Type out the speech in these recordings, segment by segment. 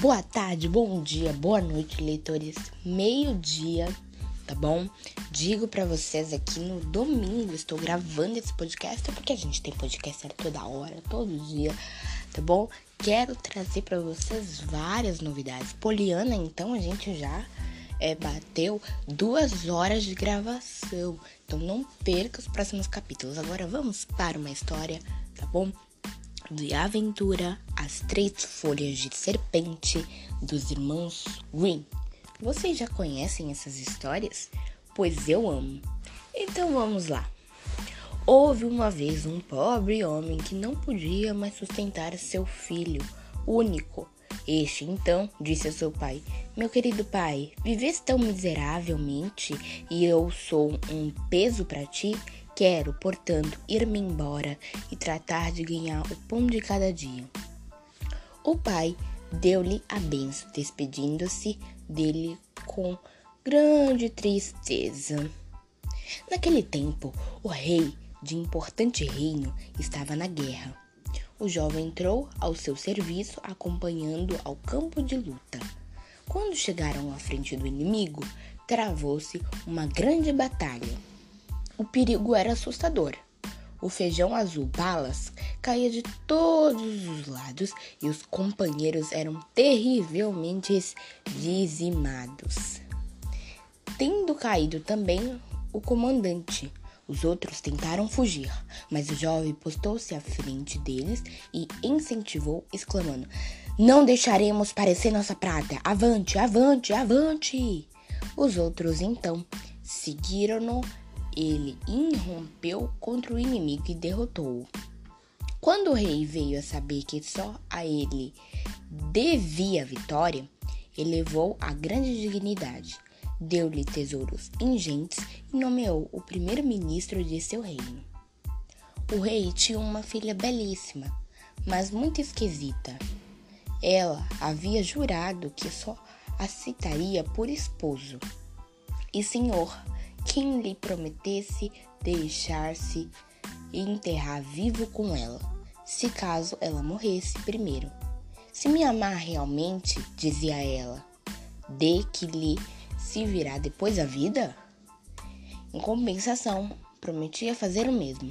Boa tarde, bom dia, boa noite, leitores. Meio-dia, tá bom? Digo para vocês aqui no domingo, estou gravando esse podcast porque a gente tem podcast toda hora, todo dia, tá bom? Quero trazer para vocês várias novidades. Poliana, então, a gente já é, bateu duas horas de gravação. Então não perca os próximos capítulos. Agora vamos para uma história, tá bom? De Aventura, As Três Folhas de Serpente, dos irmãos Green. Vocês já conhecem essas histórias? Pois eu amo. Então vamos lá. Houve uma vez um pobre homem que não podia mais sustentar seu filho único. Este então disse a seu pai: Meu querido pai, vives tão miseravelmente e eu sou um peso para ti Quero, portanto, ir-me embora e tratar de ganhar o pão de cada dia. O pai deu-lhe a benção, despedindo-se dele com grande tristeza. Naquele tempo, o rei de importante reino estava na guerra. O jovem entrou ao seu serviço, acompanhando ao campo de luta. Quando chegaram à frente do inimigo, travou-se uma grande batalha. O perigo era assustador. O feijão azul balas caía de todos os lados e os companheiros eram terrivelmente dizimados. Tendo caído também o comandante, os outros tentaram fugir, mas o jovem postou-se à frente deles e incentivou, exclamando: Não deixaremos parecer nossa prata! Avante, avante, avante! Os outros então seguiram-no ele irrompeu contra o inimigo e derrotou-o. Quando o rei veio a saber que só a ele devia a vitória, elevou a grande dignidade, deu-lhe tesouros ingentes e nomeou o primeiro-ministro de seu reino. O rei tinha uma filha belíssima, mas muito esquisita. Ela havia jurado que só a citaria por esposo. E senhor, quem lhe prometesse deixar-se enterrar vivo com ela, se caso ela morresse primeiro. Se me amar realmente, dizia ela, de que lhe se virá depois a vida? Em compensação, prometia fazer o mesmo.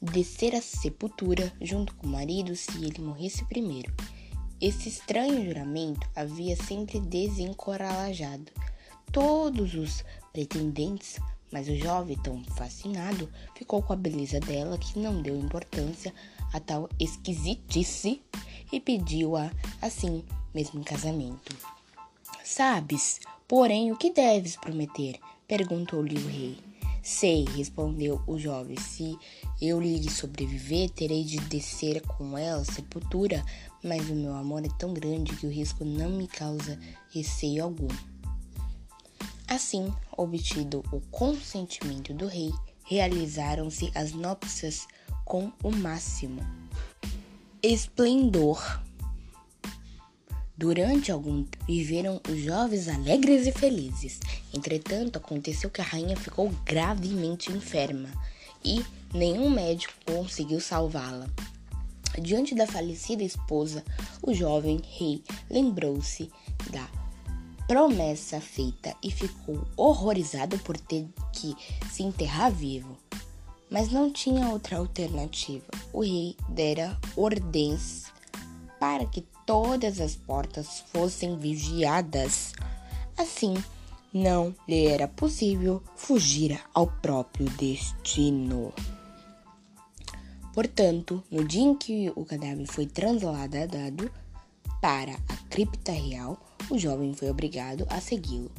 Descer à sepultura junto com o marido se ele morresse primeiro. Esse estranho juramento havia sempre desencorajado todos os pretendentes, mas o jovem, tão fascinado, ficou com a beleza dela que não deu importância a tal esquisitice e pediu-a assim mesmo em casamento. Sabes, porém, o que deves prometer? perguntou-lhe o rei. Sei, respondeu o jovem, se eu lhe sobreviver, terei de descer com ela à sepultura, mas o meu amor é tão grande que o risco não me causa receio algum. Assim, obtido o consentimento do rei, realizaram-se as núpcias com o máximo esplendor. Durante algum tempo viveram os jovens alegres e felizes. Entretanto, aconteceu que a rainha ficou gravemente enferma e nenhum médico conseguiu salvá-la. Diante da falecida esposa, o jovem rei lembrou-se da promessa feita e ficou horrorizado por ter que se enterrar vivo. Mas não tinha outra alternativa. O rei dera ordens para que todas as portas fossem vigiadas. Assim, não lhe era possível fugir ao próprio destino. Portanto, no dia em que o cadáver foi trasladado para a cripta real, o jovem foi obrigado a segui-lo.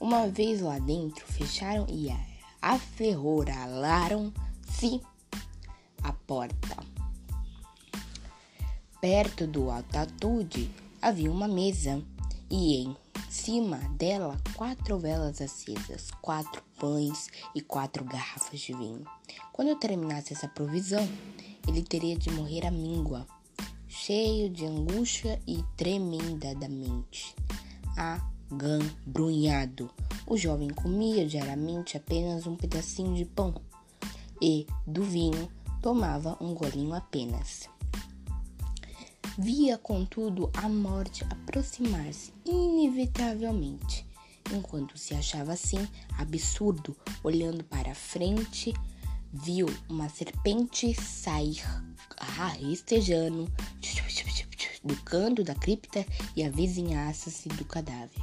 Uma vez lá dentro, fecharam e aferroraram-se a porta. Perto do ataúde havia uma mesa e em cima dela quatro velas acesas, quatro pães e quatro garrafas de vinho. Quando terminasse essa provisão, ele teria de morrer à míngua cheio de angústia e tremendamente agambrunhado. O jovem comia diariamente apenas um pedacinho de pão e do vinho tomava um golinho apenas. Via, contudo, a morte aproximar-se inevitavelmente. Enquanto se achava assim, absurdo, olhando para frente, viu uma serpente sair rastejando do canto da cripta e avizinhasse-se do cadáver.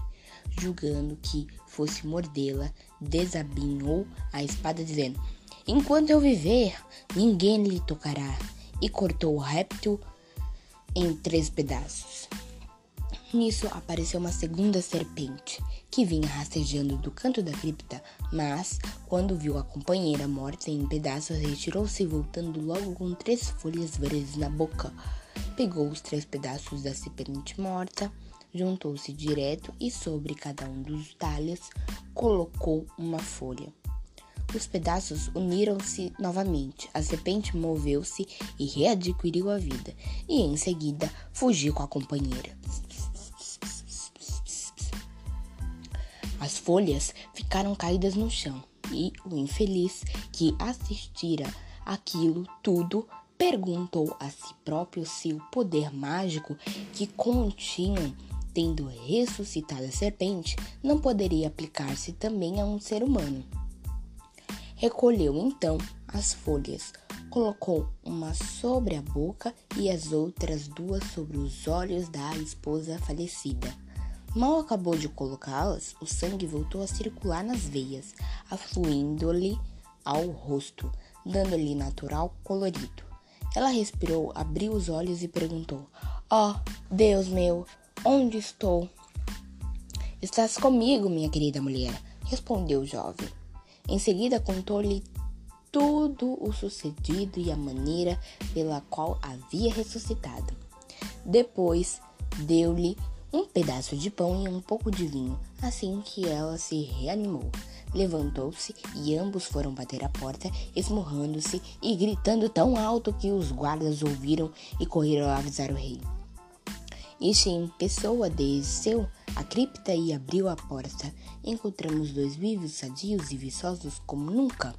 Julgando que fosse mordê-la, desabinhou a espada, dizendo: Enquanto eu viver, ninguém lhe tocará. E cortou o réptil em três pedaços. Nisso apareceu uma segunda serpente, que vinha rastejando do canto da cripta, mas, quando viu a companheira morta em pedaços, retirou-se, voltando logo com três folhas verdes na boca. Pegou os três pedaços da serpente morta, juntou-se direto e sobre cada um dos talhos colocou uma folha. Os pedaços uniram-se novamente. A serpente moveu-se e readquiriu a vida, e em seguida fugiu com a companheira. As folhas ficaram caídas no chão, e o infeliz que assistira aquilo tudo perguntou a si próprio se o poder mágico que continham tendo ressuscitado a serpente não poderia aplicar-se também a um ser humano. Recolheu então as folhas, colocou uma sobre a boca e as outras duas sobre os olhos da esposa falecida. Mal acabou de colocá-las, o sangue voltou a circular nas veias, afluindo-lhe ao rosto, dando-lhe natural colorido. Ela respirou, abriu os olhos e perguntou: Ó, oh, Deus meu, onde estou? Estás comigo, minha querida mulher, respondeu o jovem. Em seguida, contou-lhe tudo o sucedido e a maneira pela qual havia ressuscitado. Depois, deu-lhe um pedaço de pão e um pouco de vinho, assim que ela se reanimou. Levantou-se e ambos foram bater a porta, esmurrando-se e gritando tão alto que os guardas ouviram e correram a avisar o rei. Este em pessoa desceu a cripta e abriu a porta. Encontramos dois vivos, sadios e viçosos como nunca.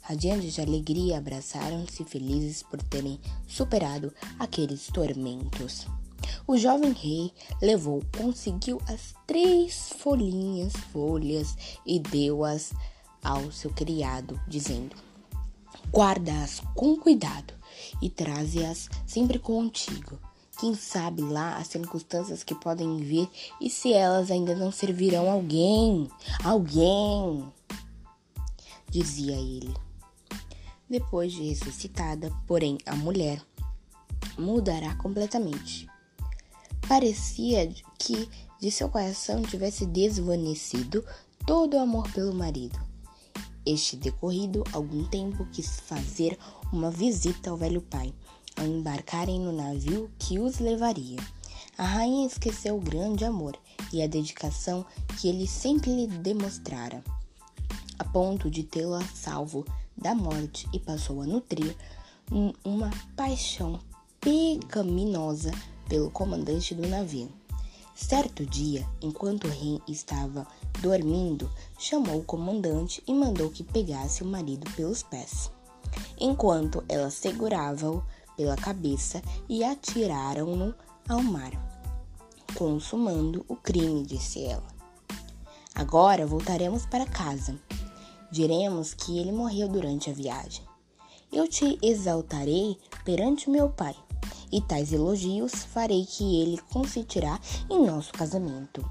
Radiantes de alegria, abraçaram-se felizes por terem superado aqueles tormentos. O jovem rei levou, conseguiu as três folhinhas, folhas e deu-as ao seu criado, dizendo: Guarda-as com cuidado e traze-as sempre contigo. Quem sabe lá as circunstâncias que podem vir e se elas ainda não servirão alguém. Alguém! Dizia ele. Depois de ressuscitada, porém, a mulher mudará completamente. Parecia que de seu coração tivesse desvanecido todo o amor pelo marido. Este decorrido algum tempo quis fazer uma visita ao velho pai ao embarcarem no navio que os levaria. A rainha esqueceu o grande amor e a dedicação que ele sempre lhe demonstrara, a ponto de tê-lo a salvo da morte e passou a nutrir uma paixão pecaminosa pelo comandante do navio. Certo dia, enquanto o rei estava dormindo, chamou o comandante e mandou que pegasse o marido pelos pés. Enquanto ela segurava-o pela cabeça e atiraram-no ao mar, consumando o crime, disse ela. Agora voltaremos para casa. Diremos que ele morreu durante a viagem. Eu te exaltarei perante meu pai, e tais elogios farei que ele consentirá em nosso casamento.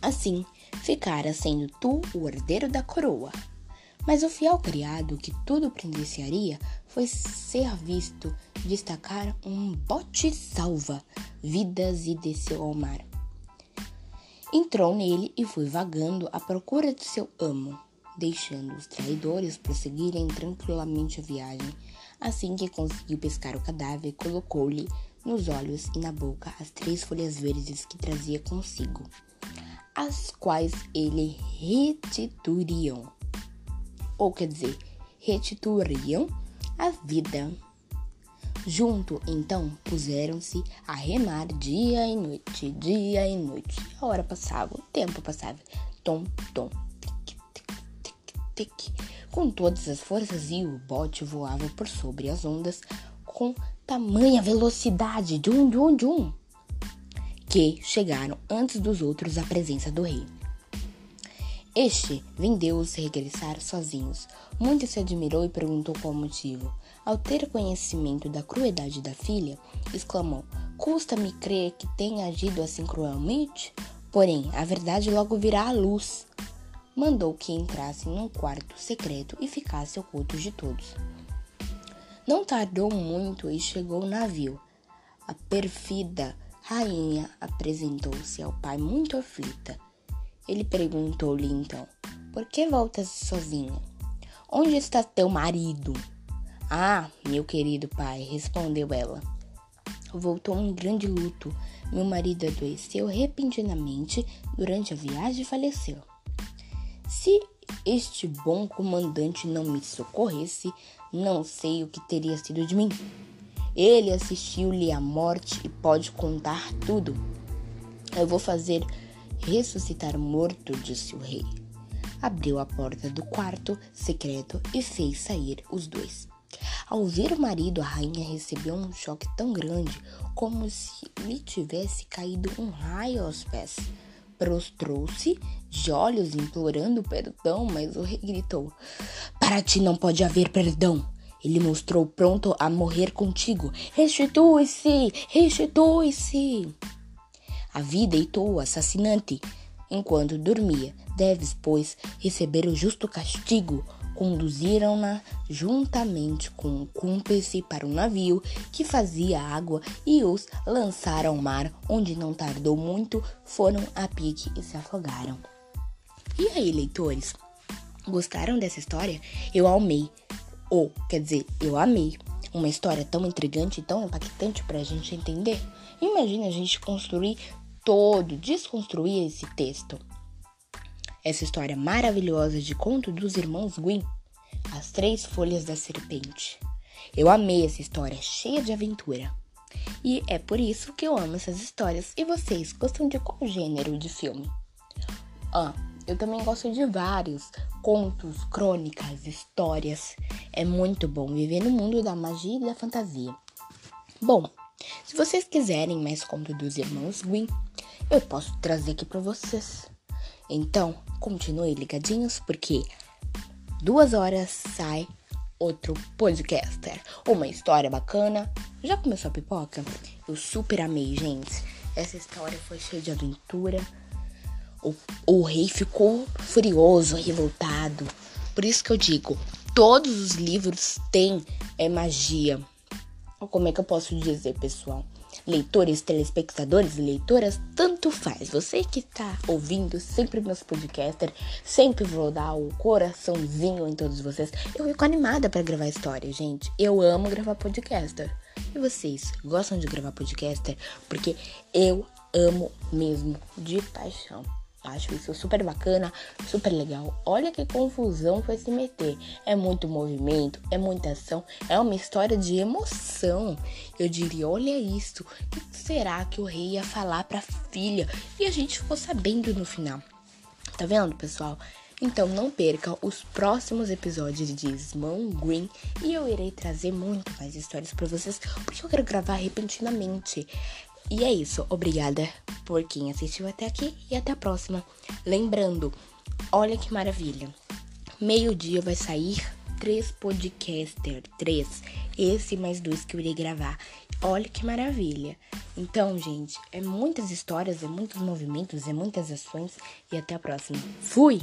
Assim, ficara sendo tu o herdeiro da coroa. Mas o fiel criado que tudo presenciaria foi ser visto destacar um bote salva vidas e desceu ao mar. Entrou nele e foi vagando à procura de seu amo, deixando os traidores prosseguirem tranquilamente a viagem. Assim que conseguiu pescar o cadáver, colocou-lhe nos olhos e na boca as três folhas verdes que trazia consigo, as quais ele retituriam ou quer dizer, restituiriam a vida. Junto, então, puseram-se a remar dia e noite, dia e noite. A hora passava, o tempo passava. Tom, tom, tic, tic, tic, tic. Com todas as forças e o bote voava por sobre as ondas com tamanha velocidade, dum, dum, dum, que chegaram antes dos outros à presença do rei. Este vendeu-os regressar sozinhos. Muito se admirou e perguntou qual o motivo. Ao ter conhecimento da crueldade da filha, exclamou: Custa-me crer que tenha agido assim cruelmente? Porém, a verdade logo virá à luz. Mandou que entrassem num quarto secreto e ficasse ocultos de todos. Não tardou muito e chegou o navio. A perfida rainha apresentou-se ao pai muito aflita. Ele perguntou-lhe então: Por que voltas sozinha? Onde está teu marido? Ah, meu querido pai, respondeu ela. Voltou um grande luto. Meu marido adoeceu repentinamente durante a viagem e faleceu. Se este bom comandante não me socorresse, não sei o que teria sido de mim. Ele assistiu-lhe à morte e pode contar tudo. Eu vou fazer ressuscitar morto, disse o rei. Abriu a porta do quarto secreto e fez sair os dois. Ao ver o marido, a rainha recebeu um choque tão grande como se lhe tivesse caído um raio aos pés. Prostrou-se, de olhos implorando perdão, mas o rei gritou: Para ti não pode haver perdão. Ele mostrou pronto a morrer contigo. Restitui-se! Restitui-se! A vida deitou o assassinante enquanto dormia. Deves, pois, receber o justo castigo conduziram-na juntamente com um cúmplice para um navio que fazia água e os lançaram ao mar, onde não tardou muito, foram a pique e se afogaram. E aí, leitores? Gostaram dessa história? Eu amei. Ou, quer dizer, eu amei. Uma história tão intrigante e tão impactante para a gente entender. Imagina a gente construir todo, desconstruir esse texto essa história maravilhosa de conto dos irmãos Gwyn, As Três Folhas da Serpente. Eu amei essa história cheia de aventura. E é por isso que eu amo essas histórias. E vocês gostam de qual gênero de filme? Ah, eu também gosto de vários contos, crônicas, histórias. É muito bom viver no mundo da magia e da fantasia. Bom, se vocês quiserem mais conto dos irmãos Gwyn, eu posso trazer aqui para vocês. Então, continue ligadinhos porque duas horas sai outro podcaster. Uma história bacana. Já começou a pipoca? Eu super amei, gente. Essa história foi cheia de aventura. O, o rei ficou furioso, revoltado. Por isso que eu digo, todos os livros têm é, magia. Como é que eu posso dizer, pessoal? Leitores, telespectadores, leitoras, tanto faz. Você que está ouvindo sempre meus podcasters, sempre vou dar o coraçãozinho em todos vocês. Eu fico animada para gravar história, gente. Eu amo gravar podcaster. E vocês gostam de gravar podcaster? Porque eu amo mesmo de paixão. Acho isso super bacana, super legal. Olha que confusão foi se meter. É muito movimento, é muita ação, é uma história de emoção. Eu diria, olha isso. O que será que o rei ia falar pra filha? E a gente ficou sabendo no final. Tá vendo, pessoal? Então não perca os próximos episódios de Small Green e eu irei trazer muito mais histórias para vocês, porque eu quero gravar repentinamente. E é isso. Obrigada por quem assistiu até aqui e até a próxima. Lembrando, olha que maravilha. Meio-dia vai sair três podcaster, três. Esse mais dois que eu irei gravar. Olha que maravilha. Então, gente, é muitas histórias, é muitos movimentos, é muitas ações e até a próxima. Fui!